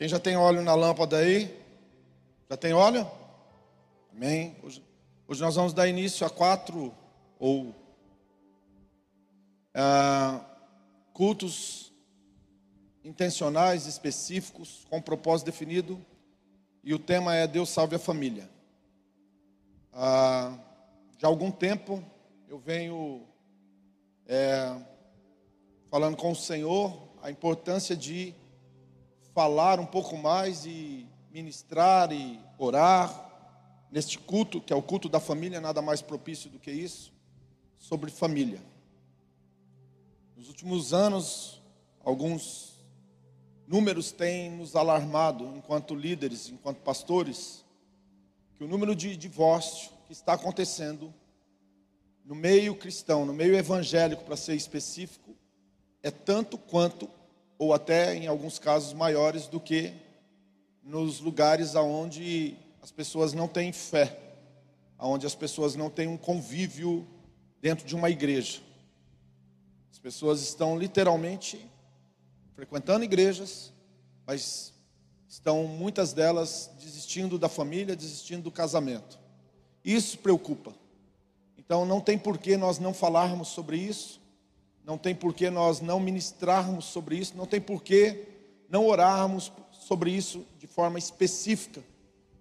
Quem já tem óleo na lâmpada aí? Já tem óleo? Amém. Hoje, hoje nós vamos dar início a quatro ou ah, cultos intencionais, específicos, com propósito definido. E o tema é Deus salve a família. Ah, já há algum tempo eu venho é, falando com o Senhor a importância de falar um pouco mais e ministrar e orar neste culto, que é o culto da família, nada mais propício do que isso, sobre família. Nos últimos anos, alguns números têm nos alarmado, enquanto líderes, enquanto pastores, que o número de divórcio que está acontecendo no meio cristão, no meio evangélico, para ser específico, é tanto quanto ou até em alguns casos maiores do que nos lugares aonde as pessoas não têm fé, aonde as pessoas não têm um convívio dentro de uma igreja. As pessoas estão literalmente frequentando igrejas, mas estão muitas delas desistindo da família, desistindo do casamento. Isso preocupa. Então não tem por que nós não falarmos sobre isso, não tem por que nós não ministrarmos sobre isso, não tem por que não orarmos sobre isso de forma específica.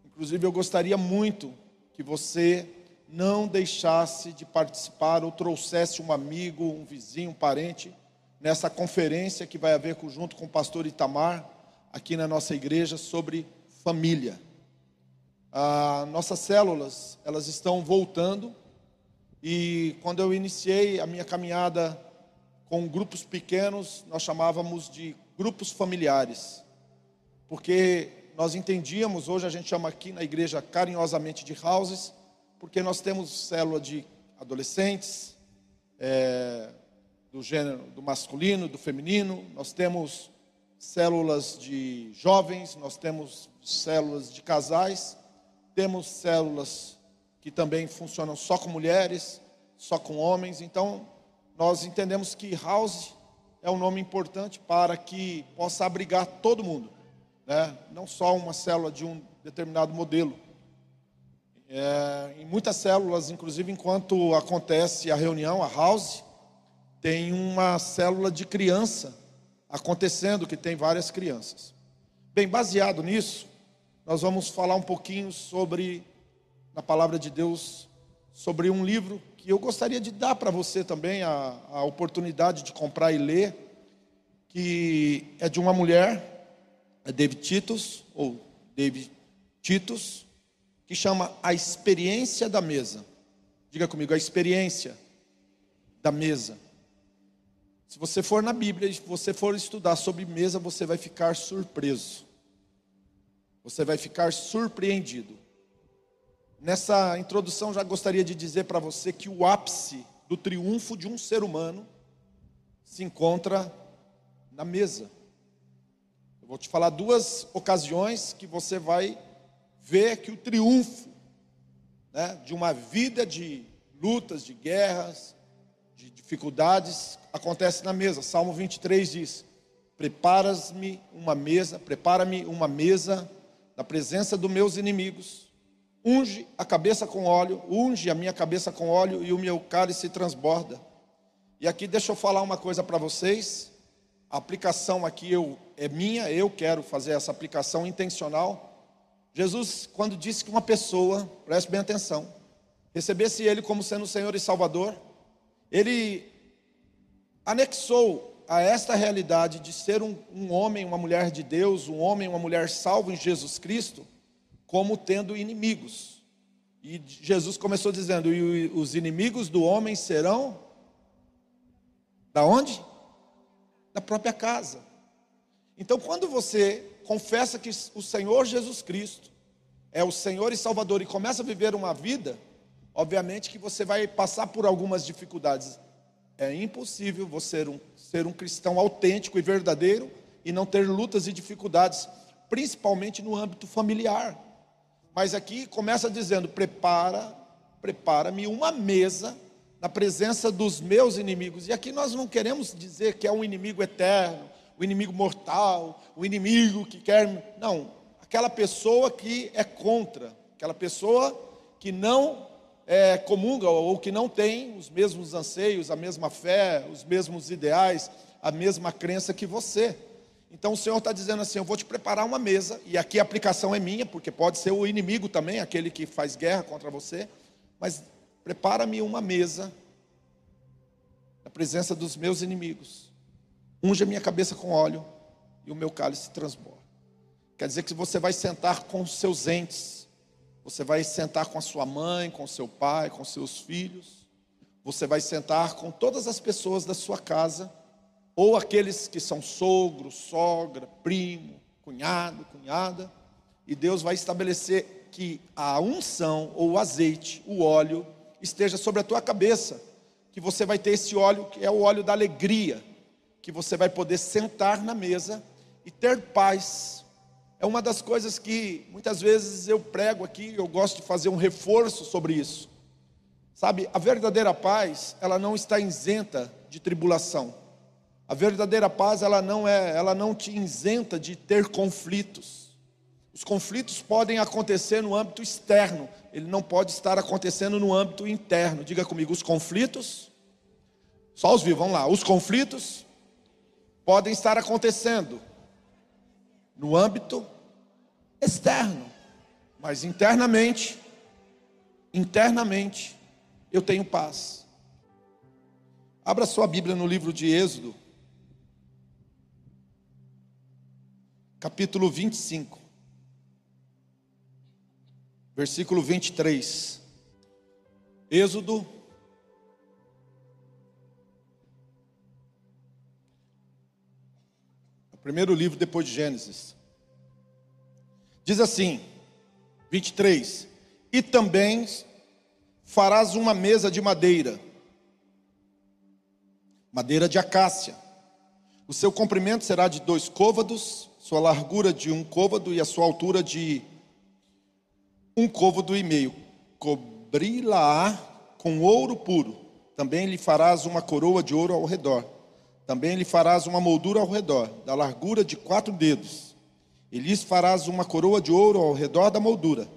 Inclusive, eu gostaria muito que você não deixasse de participar ou trouxesse um amigo, um vizinho, um parente nessa conferência que vai haver junto com o pastor Itamar aqui na nossa igreja sobre família. Ah, nossas células, elas estão voltando e quando eu iniciei a minha caminhada com grupos pequenos, nós chamávamos de grupos familiares, porque nós entendíamos, hoje a gente chama aqui na igreja carinhosamente de houses, porque nós temos célula de adolescentes, é, do gênero do masculino, do feminino, nós temos células de jovens, nós temos células de casais, temos células que também funcionam só com mulheres, só com homens, então nós entendemos que house é um nome importante para que possa abrigar todo mundo, né? não só uma célula de um determinado modelo. É, em muitas células, inclusive enquanto acontece a reunião, a house, tem uma célula de criança acontecendo, que tem várias crianças. Bem, baseado nisso, nós vamos falar um pouquinho sobre, na palavra de Deus, sobre um livro eu gostaria de dar para você também a, a oportunidade de comprar e ler, que é de uma mulher, é David Titus, ou David Titus, que chama A Experiência da Mesa. Diga comigo, a experiência da mesa. Se você for na Bíblia e você for estudar sobre mesa, você vai ficar surpreso. Você vai ficar surpreendido. Nessa introdução, já gostaria de dizer para você que o ápice do triunfo de um ser humano se encontra na mesa. Eu vou te falar duas ocasiões que você vai ver que o triunfo né, de uma vida de lutas, de guerras, de dificuldades, acontece na mesa. Salmo 23 diz: Preparas-me uma mesa, prepara-me uma mesa na presença dos meus inimigos unge a cabeça com óleo, unge a minha cabeça com óleo e o meu cálice transborda. E aqui deixa eu falar uma coisa para vocês. A aplicação aqui eu, é minha, eu quero fazer essa aplicação intencional. Jesus, quando disse que uma pessoa, preste bem atenção, recebesse Ele como sendo Senhor e Salvador, Ele anexou a esta realidade de ser um, um homem, uma mulher de Deus, um homem, uma mulher salvo em Jesus Cristo, como tendo inimigos. E Jesus começou dizendo: e os inimigos do homem serão da onde? Da própria casa. Então, quando você confessa que o Senhor Jesus Cristo é o Senhor e Salvador e começa a viver uma vida, obviamente que você vai passar por algumas dificuldades. É impossível você ser um, ser um cristão autêntico e verdadeiro e não ter lutas e dificuldades, principalmente no âmbito familiar. Mas aqui começa dizendo: prepara, prepara-me uma mesa na presença dos meus inimigos. E aqui nós não queremos dizer que é um inimigo eterno, o inimigo mortal, o inimigo que quer. Não, aquela pessoa que é contra, aquela pessoa que não é, comunga ou que não tem os mesmos anseios, a mesma fé, os mesmos ideais, a mesma crença que você. Então o Senhor está dizendo assim: Eu vou te preparar uma mesa, e aqui a aplicação é minha, porque pode ser o inimigo também, aquele que faz guerra contra você, mas prepara-me uma mesa na presença dos meus inimigos. Unja minha cabeça com óleo e o meu cálice transborda. Quer dizer que você vai sentar com os seus entes, você vai sentar com a sua mãe, com seu pai, com seus filhos, você vai sentar com todas as pessoas da sua casa ou aqueles que são sogro, sogra, primo, cunhado, cunhada, e Deus vai estabelecer que a unção ou o azeite, o óleo, esteja sobre a tua cabeça, que você vai ter esse óleo que é o óleo da alegria, que você vai poder sentar na mesa e ter paz. É uma das coisas que muitas vezes eu prego aqui, eu gosto de fazer um reforço sobre isso. Sabe, a verdadeira paz, ela não está isenta de tribulação. A verdadeira paz, ela não é, ela não te isenta de ter conflitos. Os conflitos podem acontecer no âmbito externo, ele não pode estar acontecendo no âmbito interno. Diga comigo, os conflitos, só os vivos, vamos lá. Os conflitos podem estar acontecendo no âmbito externo, mas internamente, internamente, eu tenho paz. Abra sua Bíblia no livro de Êxodo, capítulo 25, versículo 23. Êxodo, o primeiro livro depois de Gênesis. Diz assim, 23: E também farás uma mesa de madeira, madeira de acácia. O seu comprimento será de dois côvados sua largura de um côvado e a sua altura de um côvado e meio. Cobri-la com ouro puro. Também lhe farás uma coroa de ouro ao redor. Também lhe farás uma moldura ao redor, da largura de quatro dedos. E lhes farás uma coroa de ouro ao redor da moldura.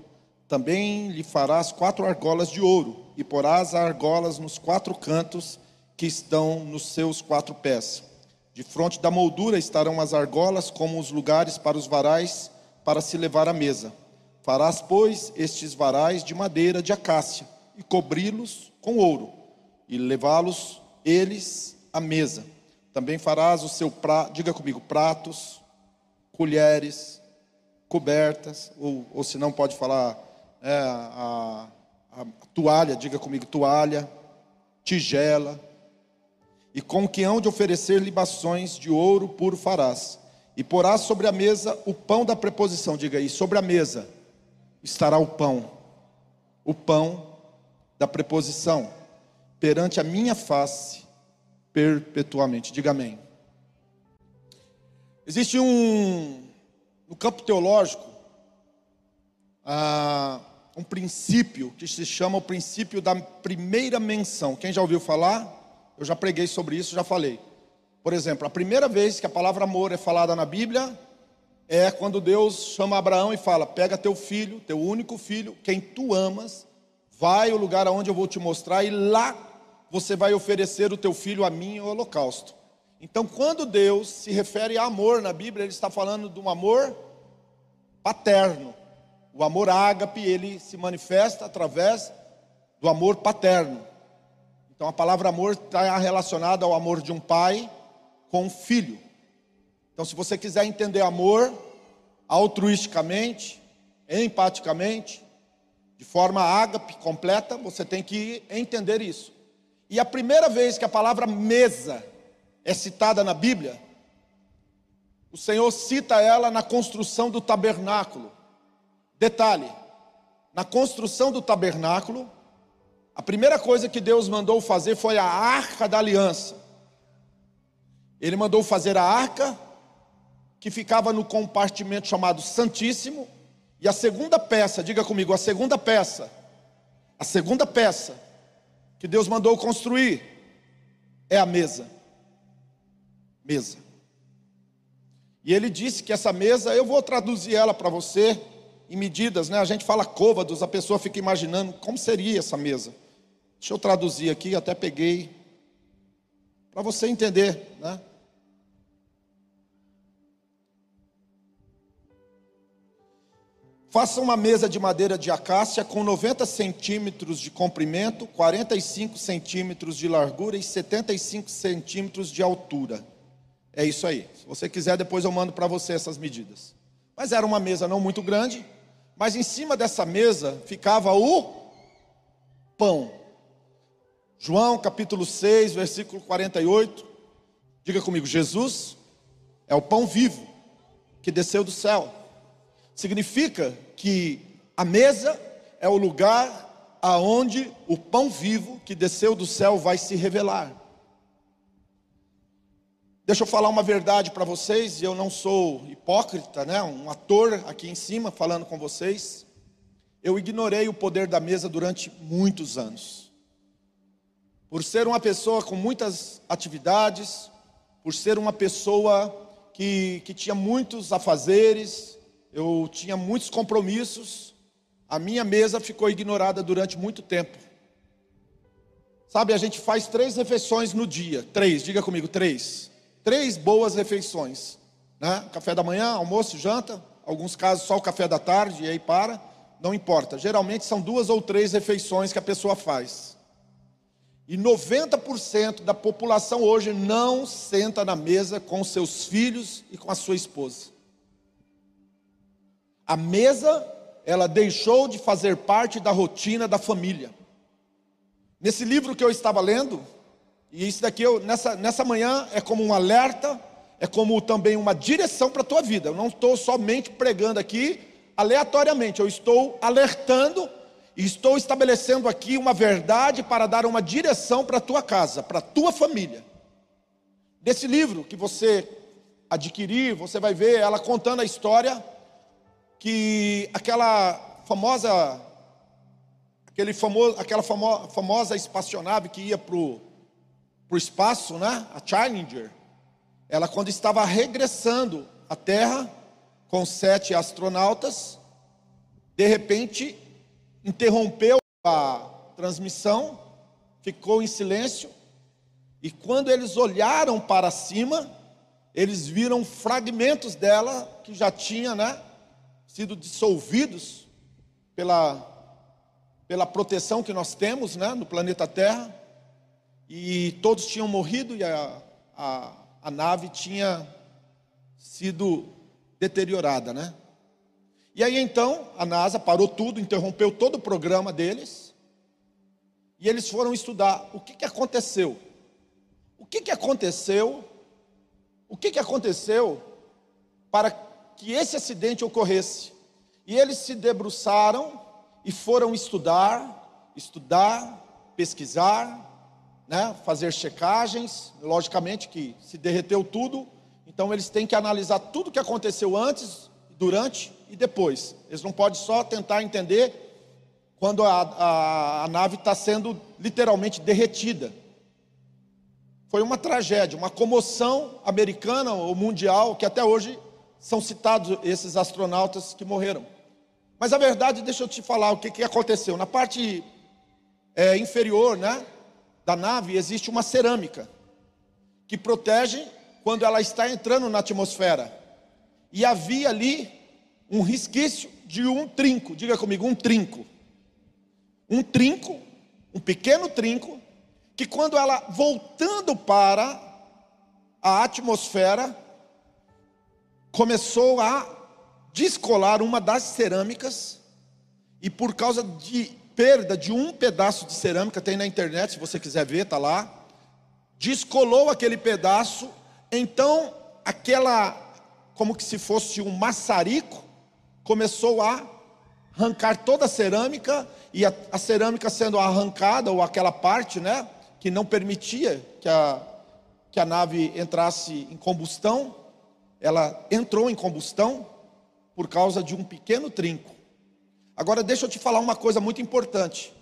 Também lhe farás quatro argolas de ouro, e porás argolas nos quatro cantos que estão nos seus quatro pés de fronte da moldura estarão as argolas, como os lugares para os varais, para se levar à mesa. Farás, pois, estes varais de madeira de acácia, e cobri-los com ouro, e levá-los eles à mesa. Também farás o seu prato, diga comigo, pratos, colheres, cobertas, ou, ou se não pode falar é, a, a toalha, diga comigo, toalha, tigela, e com que hão de oferecer libações de ouro puro farás. E porás sobre a mesa o pão da preposição, diga aí, sobre a mesa estará o pão, o pão da preposição, perante a minha face perpetuamente. Diga amém. Existe um, no campo teológico, ah, um princípio que se chama o princípio da primeira menção. Quem já ouviu falar? Eu já preguei sobre isso, já falei. Por exemplo, a primeira vez que a palavra amor é falada na Bíblia é quando Deus chama Abraão e fala: Pega teu filho, teu único filho, quem tu amas, vai ao lugar aonde eu vou te mostrar e lá você vai oferecer o teu filho a mim em holocausto. Então, quando Deus se refere a amor na Bíblia, ele está falando de um amor paterno. O amor ágape, ele se manifesta através do amor paterno. Então a palavra amor está relacionada ao amor de um pai com um filho. Então, se você quiser entender amor altruisticamente, empaticamente, de forma ágape completa, você tem que entender isso. E a primeira vez que a palavra mesa é citada na Bíblia, o Senhor cita ela na construção do tabernáculo. Detalhe: na construção do tabernáculo, a primeira coisa que Deus mandou fazer foi a arca da aliança. Ele mandou fazer a arca, que ficava no compartimento chamado Santíssimo, e a segunda peça, diga comigo, a segunda peça, a segunda peça que Deus mandou construir é a mesa. Mesa. E ele disse que essa mesa, eu vou traduzir ela para você em medidas, né? A gente fala côvados, a pessoa fica imaginando como seria essa mesa. Deixa eu traduzir aqui, até peguei para você entender, né? Faça uma mesa de madeira de acácia com 90 centímetros de comprimento, 45 centímetros de largura e 75 centímetros de altura. É isso aí. Se você quiser, depois eu mando para você essas medidas. Mas era uma mesa não muito grande, mas em cima dessa mesa ficava o pão. João capítulo 6, versículo 48. Diga comigo: Jesus é o pão vivo que desceu do céu. Significa que a mesa é o lugar aonde o pão vivo que desceu do céu vai se revelar. Deixa eu falar uma verdade para vocês, eu não sou hipócrita, né? Um ator aqui em cima falando com vocês. Eu ignorei o poder da mesa durante muitos anos. Por ser uma pessoa com muitas atividades, por ser uma pessoa que, que tinha muitos afazeres, eu tinha muitos compromissos, a minha mesa ficou ignorada durante muito tempo. Sabe, a gente faz três refeições no dia. Três, diga comigo, três. Três boas refeições. Né? Café da manhã, almoço, janta. Alguns casos só o café da tarde e aí para. Não importa. Geralmente são duas ou três refeições que a pessoa faz. E 90% da população hoje não senta na mesa com seus filhos e com a sua esposa. A mesa, ela deixou de fazer parte da rotina da família. Nesse livro que eu estava lendo, e isso daqui eu, nessa, nessa manhã é como um alerta, é como também uma direção para a tua vida. Eu não estou somente pregando aqui aleatoriamente, eu estou alertando e estou estabelecendo aqui uma verdade para dar uma direção para a tua casa, para a tua família. Desse livro que você adquirir, você vai ver ela contando a história que aquela famosa, aquele famoso, aquela famo, famosa espaçonave que ia para o espaço, né? a Challenger, ela quando estava regressando à Terra com sete astronautas, de repente interrompeu a transmissão, ficou em silêncio, e quando eles olharam para cima, eles viram fragmentos dela que já tinha, né? sido dissolvidos pela, pela proteção que nós temos né, no planeta Terra, e todos tinham morrido e a, a, a nave tinha sido deteriorada, né? E aí então a NASA parou tudo, interrompeu todo o programa deles, e eles foram estudar o que, que aconteceu. O que, que aconteceu? O que, que aconteceu para que esse acidente ocorresse. E eles se debruçaram e foram estudar, estudar, pesquisar, né, fazer checagens. Logicamente que se derreteu tudo, então eles têm que analisar tudo o que aconteceu antes, durante e depois. Eles não podem só tentar entender quando a, a, a nave está sendo literalmente derretida. Foi uma tragédia, uma comoção americana ou mundial que até hoje são citados esses astronautas que morreram. Mas a verdade, deixa eu te falar o que, que aconteceu. Na parte é, inferior né, da nave existe uma cerâmica que protege quando ela está entrando na atmosfera. E havia ali um resquício de um trinco. Diga comigo, um trinco. Um trinco, um pequeno trinco, que quando ela voltando para a atmosfera, começou a descolar uma das cerâmicas e por causa de perda de um pedaço de cerâmica, tem na internet, se você quiser ver, tá lá. Descolou aquele pedaço, então aquela como que se fosse um maçarico, começou a arrancar toda a cerâmica e a, a cerâmica sendo arrancada ou aquela parte, né, que não permitia que a que a nave entrasse em combustão, ela entrou em combustão por causa de um pequeno trinco. Agora deixa eu te falar uma coisa muito importante.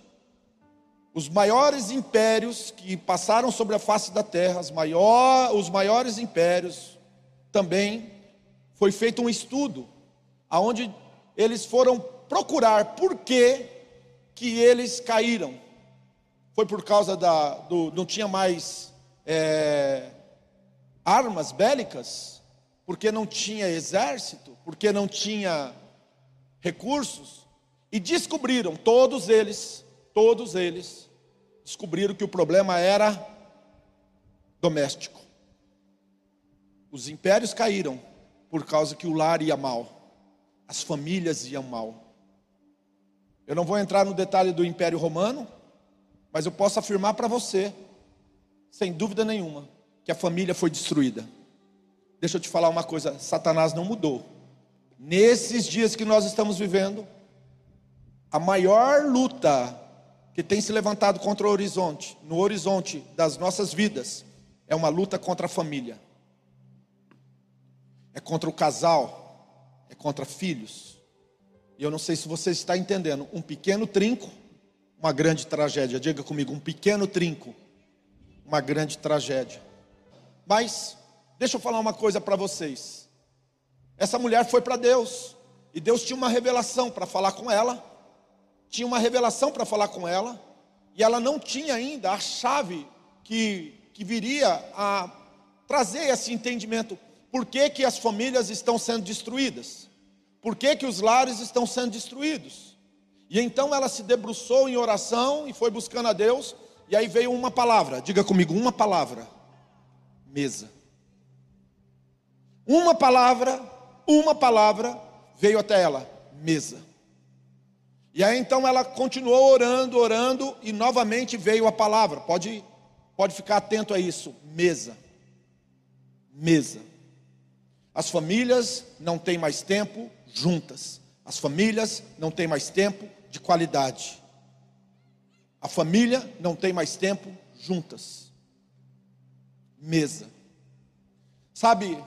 Os maiores impérios que passaram sobre a face da terra, maior, os maiores impérios também foi feito um estudo aonde eles foram procurar por que que eles caíram. Foi por causa da do não tinha mais é, armas bélicas, porque não tinha exército, porque não tinha recursos e descobriram todos eles, todos eles descobriram que o problema era doméstico. Os impérios caíram por causa que o lar ia mal, as famílias iam mal. Eu não vou entrar no detalhe do Império Romano, mas eu posso afirmar para você, sem dúvida nenhuma, que a família foi destruída. Deixa eu te falar uma coisa: Satanás não mudou. Nesses dias que nós estamos vivendo, a maior luta que tem se levantado contra o horizonte, no horizonte das nossas vidas, é uma luta contra a família, é contra o casal, é contra filhos. E eu não sei se você está entendendo, um pequeno trinco, uma grande tragédia. Diga comigo, um pequeno trinco, uma grande tragédia. Mas, deixa eu falar uma coisa para vocês. Essa mulher foi para Deus, e Deus tinha uma revelação para falar com ela tinha uma revelação para falar com ela, e ela não tinha ainda a chave que, que viria a trazer esse entendimento. Por que, que as famílias estão sendo destruídas? Por que, que os lares estão sendo destruídos? E então ela se debruçou em oração e foi buscando a Deus, e aí veio uma palavra, diga comigo, uma palavra: mesa. Uma palavra, uma palavra veio até ela: mesa. E aí então ela continuou orando, orando, e novamente veio a palavra. Pode, pode ficar atento a isso. Mesa. Mesa. As famílias não têm mais tempo juntas. As famílias não têm mais tempo de qualidade. A família não tem mais tempo juntas. Mesa. Sabe,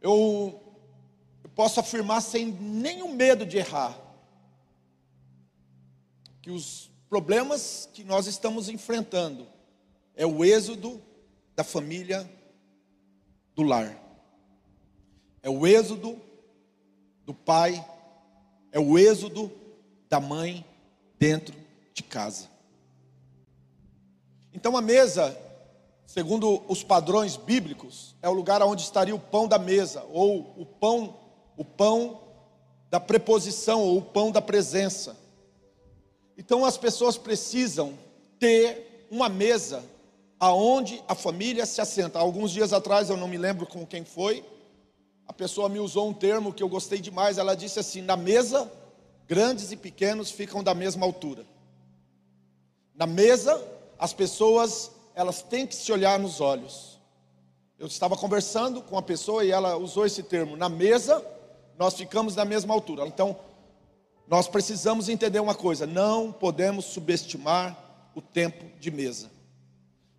eu, eu posso afirmar sem nenhum medo de errar que os problemas que nós estamos enfrentando é o êxodo da família do lar. É o êxodo do pai, é o êxodo da mãe dentro de casa. Então a mesa, segundo os padrões bíblicos, é o lugar onde estaria o pão da mesa, ou o pão, o pão da preposição, ou o pão da presença. Então as pessoas precisam ter uma mesa aonde a família se assenta. Alguns dias atrás, eu não me lembro com quem foi, a pessoa me usou um termo que eu gostei demais. Ela disse assim: na mesa, grandes e pequenos ficam da mesma altura. Na mesa, as pessoas elas têm que se olhar nos olhos. Eu estava conversando com uma pessoa e ela usou esse termo. Na mesa, nós ficamos da mesma altura. Então, nós precisamos entender uma coisa: não podemos subestimar o tempo de mesa.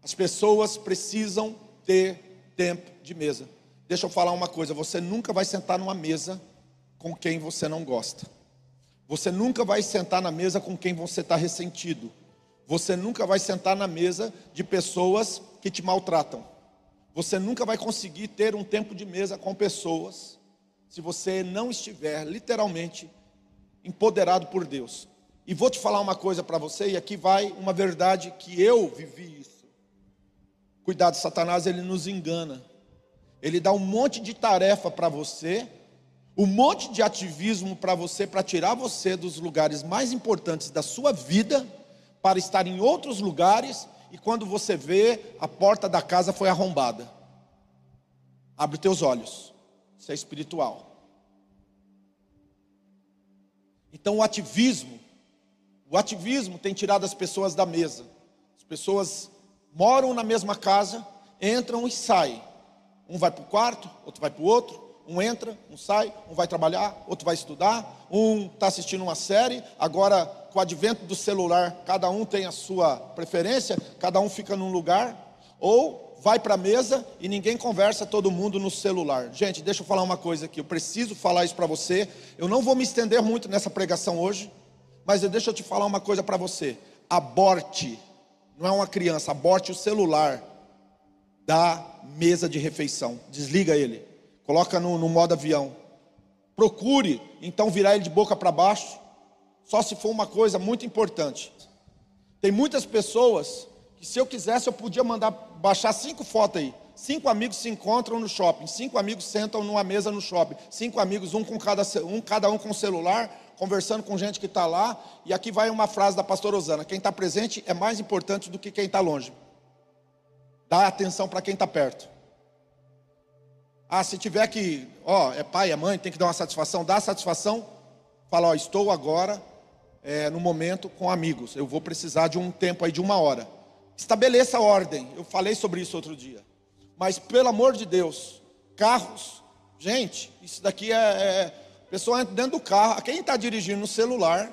As pessoas precisam ter tempo de mesa. Deixa eu falar uma coisa: você nunca vai sentar numa mesa com quem você não gosta. Você nunca vai sentar na mesa com quem você está ressentido. Você nunca vai sentar na mesa de pessoas que te maltratam. Você nunca vai conseguir ter um tempo de mesa com pessoas se você não estiver literalmente empoderado por Deus. E vou te falar uma coisa para você, e aqui vai uma verdade que eu vivi isso. Cuidado, Satanás, ele nos engana. Ele dá um monte de tarefa para você, um monte de ativismo para você, para tirar você dos lugares mais importantes da sua vida, para estar em outros lugares, e quando você vê, a porta da casa foi arrombada. Abre teus olhos, isso é espiritual. Então o ativismo, o ativismo tem tirado as pessoas da mesa. As pessoas moram na mesma casa, entram e saem. Um vai para o quarto, outro vai para o outro, um entra, um sai, um vai trabalhar, outro vai estudar, um está assistindo uma série, agora com o advento do celular, cada um tem a sua preferência, cada um fica num lugar, ou vai para a mesa e ninguém conversa, todo mundo no celular. Gente, deixa eu falar uma coisa aqui, eu preciso falar isso para você. Eu não vou me estender muito nessa pregação hoje, mas deixa eu te falar uma coisa para você. Aborte, não é uma criança, aborte o celular da mesa de refeição. Desliga ele. coloca no, no modo avião. Procure então virar ele de boca para baixo, só se for uma coisa muito importante. Tem muitas pessoas que se eu quisesse eu podia mandar baixar cinco fotos aí. Cinco amigos se encontram no shopping, cinco amigos sentam numa mesa no shopping, cinco amigos, um com cada um, cada um com celular, conversando com gente que está lá. E aqui vai uma frase da pastora Osana: quem está presente é mais importante do que quem está longe. Dá atenção para quem está perto. Ah, se tiver que, ó, é pai, é mãe, tem que dar uma satisfação, dá satisfação. Fala, ó, estou agora é, no momento com amigos. Eu vou precisar de um tempo aí de uma hora. Estabeleça ordem. Eu falei sobre isso outro dia. Mas pelo amor de Deus, carros, gente, isso daqui é, é pessoa entra dentro do carro. Quem está dirigindo no celular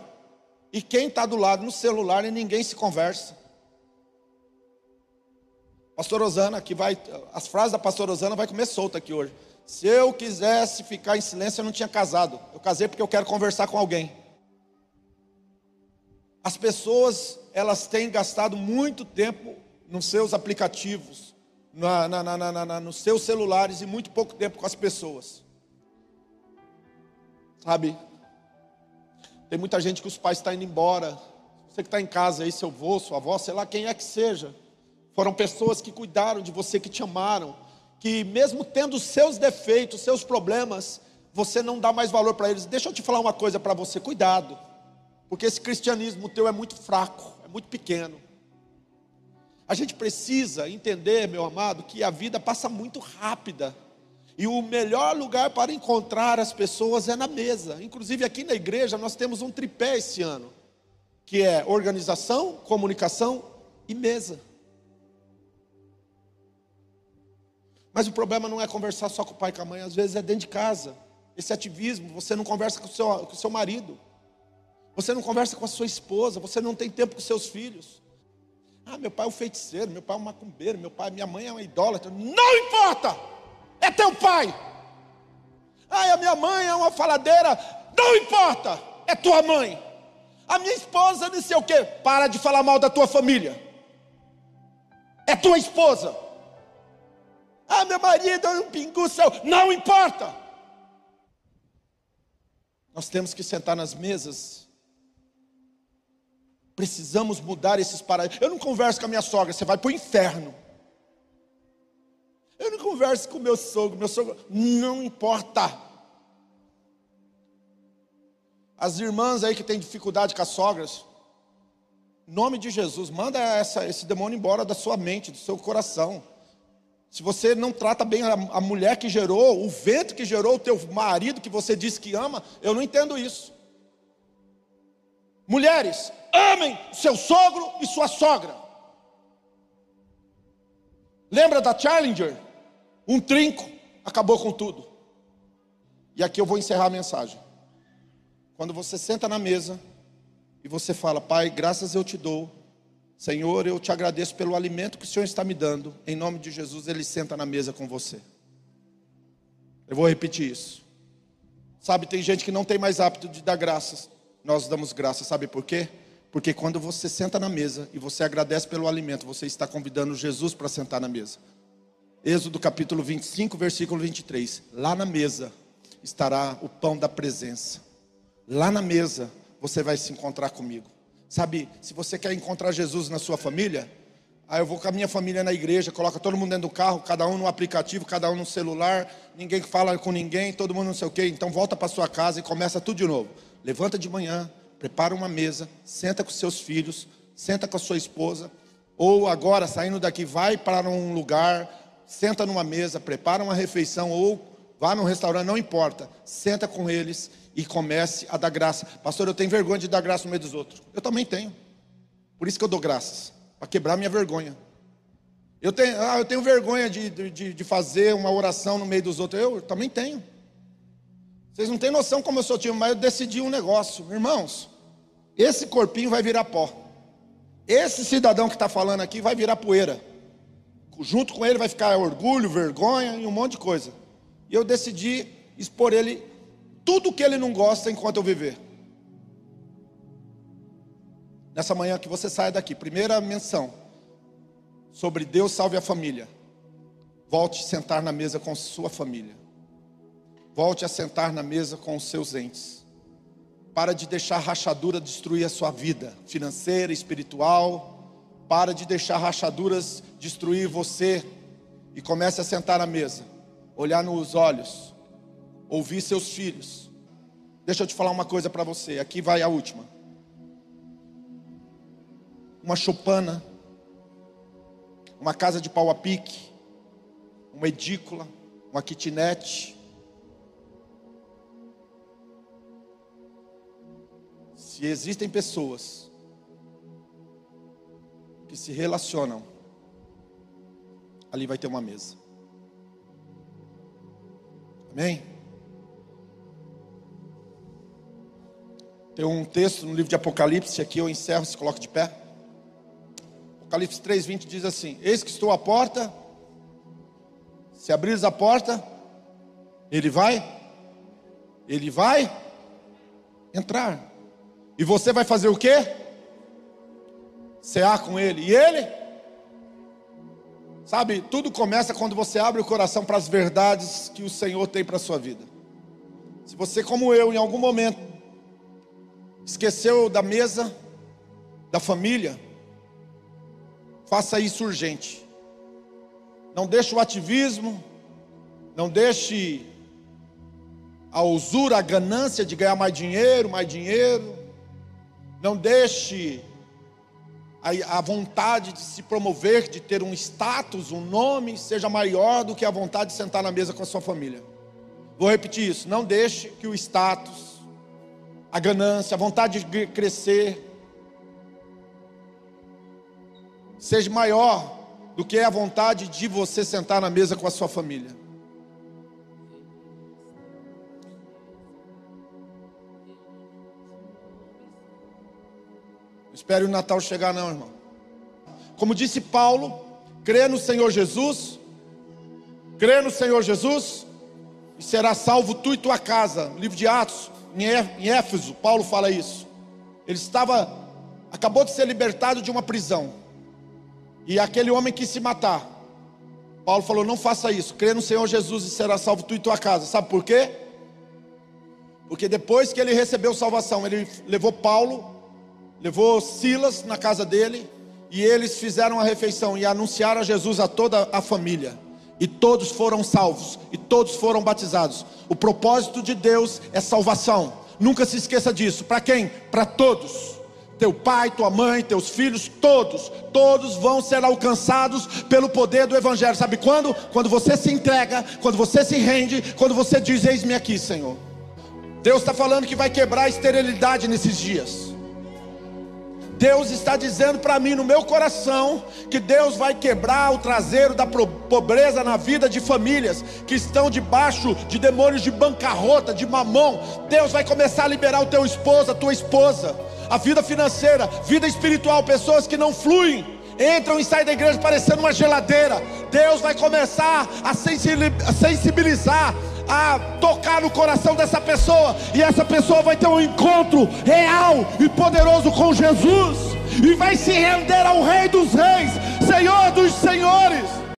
e quem está do lado no celular e ninguém se conversa. Pastor Osana, que vai, as frases da pastor Osana vai comer solta aqui hoje. Se eu quisesse ficar em silêncio, eu não tinha casado. Eu casei porque eu quero conversar com alguém. As pessoas, elas têm gastado muito tempo nos seus aplicativos, na, na, na, nos seus celulares e muito pouco tempo com as pessoas. Sabe? Tem muita gente que os pais estão indo embora. Você que está em casa aí, seu avô, sua avó, sei lá quem é que seja. Foram pessoas que cuidaram de você, que te amaram, que mesmo tendo seus defeitos, seus problemas, você não dá mais valor para eles. Deixa eu te falar uma coisa para você, cuidado. Porque esse cristianismo teu é muito fraco, é muito pequeno. A gente precisa entender, meu amado, que a vida passa muito rápida. E o melhor lugar para encontrar as pessoas é na mesa. Inclusive aqui na igreja nós temos um tripé esse ano, que é organização, comunicação e mesa. Mas o problema não é conversar só com o pai e com a mãe, às vezes é dentro de casa. Esse ativismo, você não conversa com o seu, com o seu marido, você não conversa com a sua esposa, você não tem tempo com seus filhos. Ah, meu pai é um feiticeiro, meu pai é um macumbeiro, meu pai, minha mãe é uma idólatra. Não importa! É teu pai. Ah, a minha mãe é uma faladeira. Não importa! É tua mãe. A minha esposa não sei o quê. Para de falar mal da tua família. É tua esposa. Ah, meu marido é um pingu céu. Não importa. Nós temos que sentar nas mesas. Precisamos mudar esses paradigmas. Eu não converso com a minha sogra, você vai para o inferno. Eu não converso com meu sogro, meu sogro. Não importa. As irmãs aí que têm dificuldade com as sogras, nome de Jesus, manda essa, esse demônio embora da sua mente, do seu coração. Se você não trata bem a, a mulher que gerou, o vento que gerou o teu marido que você disse que ama, eu não entendo isso. Mulheres, amem seu sogro e sua sogra. Lembra da Challenger? Um trinco acabou com tudo. E aqui eu vou encerrar a mensagem. Quando você senta na mesa e você fala, Pai, graças eu te dou Senhor, eu te agradeço pelo alimento que o Senhor está me dando. Em nome de Jesus, Ele senta na mesa com você. Eu vou repetir isso. Sabe, tem gente que não tem mais hábito de dar graças. Nós damos graças, sabe por quê? Porque quando você senta na mesa e você agradece pelo alimento, você está convidando Jesus para sentar na mesa. Êxodo capítulo 25, versículo 23. Lá na mesa estará o pão da presença. Lá na mesa você vai se encontrar comigo. Sabe, se você quer encontrar Jesus na sua família, aí eu vou com a minha família na igreja, coloca todo mundo dentro do carro, cada um no aplicativo, cada um no celular, ninguém fala com ninguém, todo mundo não sei o quê. Então volta para sua casa e começa tudo de novo. Levanta de manhã, prepara uma mesa, senta com seus filhos, senta com a sua esposa, ou agora saindo daqui, vai para um lugar, senta numa mesa, prepara uma refeição, ou vá num restaurante, não importa, senta com eles e comece a dar graça. Pastor, eu tenho vergonha de dar graça no meio dos outros. Eu também tenho. Por isso que eu dou graças, para quebrar minha vergonha. Eu tenho, ah, eu tenho vergonha de, de, de fazer uma oração no meio dos outros. Eu, também tenho. Vocês não têm noção como eu sou tímido, mas eu decidi um negócio. Irmãos, esse corpinho vai virar pó. Esse cidadão que está falando aqui vai virar poeira. Junto com ele vai ficar orgulho, vergonha e um monte de coisa. E eu decidi expor ele tudo que ele não gosta enquanto eu viver. Nessa manhã que você saia daqui, primeira menção sobre Deus salve a família. Volte a sentar na mesa com sua família. Volte a sentar na mesa com os seus entes. Para de deixar rachadura destruir a sua vida financeira, espiritual. Para de deixar rachaduras destruir você e comece a sentar na mesa, olhar nos olhos, ouvir seus filhos. Deixa eu te falar uma coisa para você, aqui vai a última. Uma chopana, uma casa de pau a pique, uma edícula, uma kitnet. Se existem pessoas que se relacionam, ali vai ter uma mesa. Amém? Tem um texto no livro de Apocalipse, aqui eu encerro, se coloca de pé. Apocalipse 3:20 diz assim: Eis que estou à porta. Se abrires a porta, ele vai ele vai entrar. E você vai fazer o quê? Cear com ele. E ele? Sabe, tudo começa quando você abre o coração para as verdades que o Senhor tem para a sua vida. Se você, como eu, em algum momento, esqueceu da mesa, da família, faça isso urgente. Não deixe o ativismo, não deixe a usura, a ganância de ganhar mais dinheiro, mais dinheiro, não deixe a, a vontade de se promover, de ter um status, um nome, seja maior do que a vontade de sentar na mesa com a sua família. Vou repetir isso: não deixe que o status, a ganância, a vontade de crescer, seja maior do que a vontade de você sentar na mesa com a sua família. Espere o Natal chegar, não, irmão. Como disse Paulo, crê no Senhor Jesus, crê no Senhor Jesus, e será salvo tu e tua casa. Livro de Atos, em Éfeso, Paulo fala isso. Ele estava, acabou de ser libertado de uma prisão, e aquele homem quis se matar. Paulo falou: Não faça isso, crê no Senhor Jesus e será salvo tu e tua casa. Sabe por quê? Porque depois que ele recebeu salvação, ele levou Paulo levou Silas na casa dele e eles fizeram a refeição e anunciaram a Jesus a toda a família. E todos foram salvos e todos foram batizados. O propósito de Deus é salvação. Nunca se esqueça disso. Para quem? Para todos. Teu pai, tua mãe, teus filhos, todos, todos vão ser alcançados pelo poder do Evangelho. Sabe quando? Quando você se entrega, quando você se rende, quando você diz: Eis-me aqui, Senhor. Deus está falando que vai quebrar a esterilidade nesses dias. Deus está dizendo para mim no meu coração que Deus vai quebrar o traseiro da pobreza na vida de famílias que estão debaixo de demônios de bancarrota, de mamão. Deus vai começar a liberar o teu esposo, a tua esposa, a vida financeira, vida espiritual, pessoas que não fluem entram e saem da igreja parecendo uma geladeira. Deus vai começar a sensibilizar a tocar no coração dessa pessoa, e essa pessoa vai ter um encontro real e poderoso com Jesus, e vai se render ao Rei dos Reis, Senhor dos Senhores.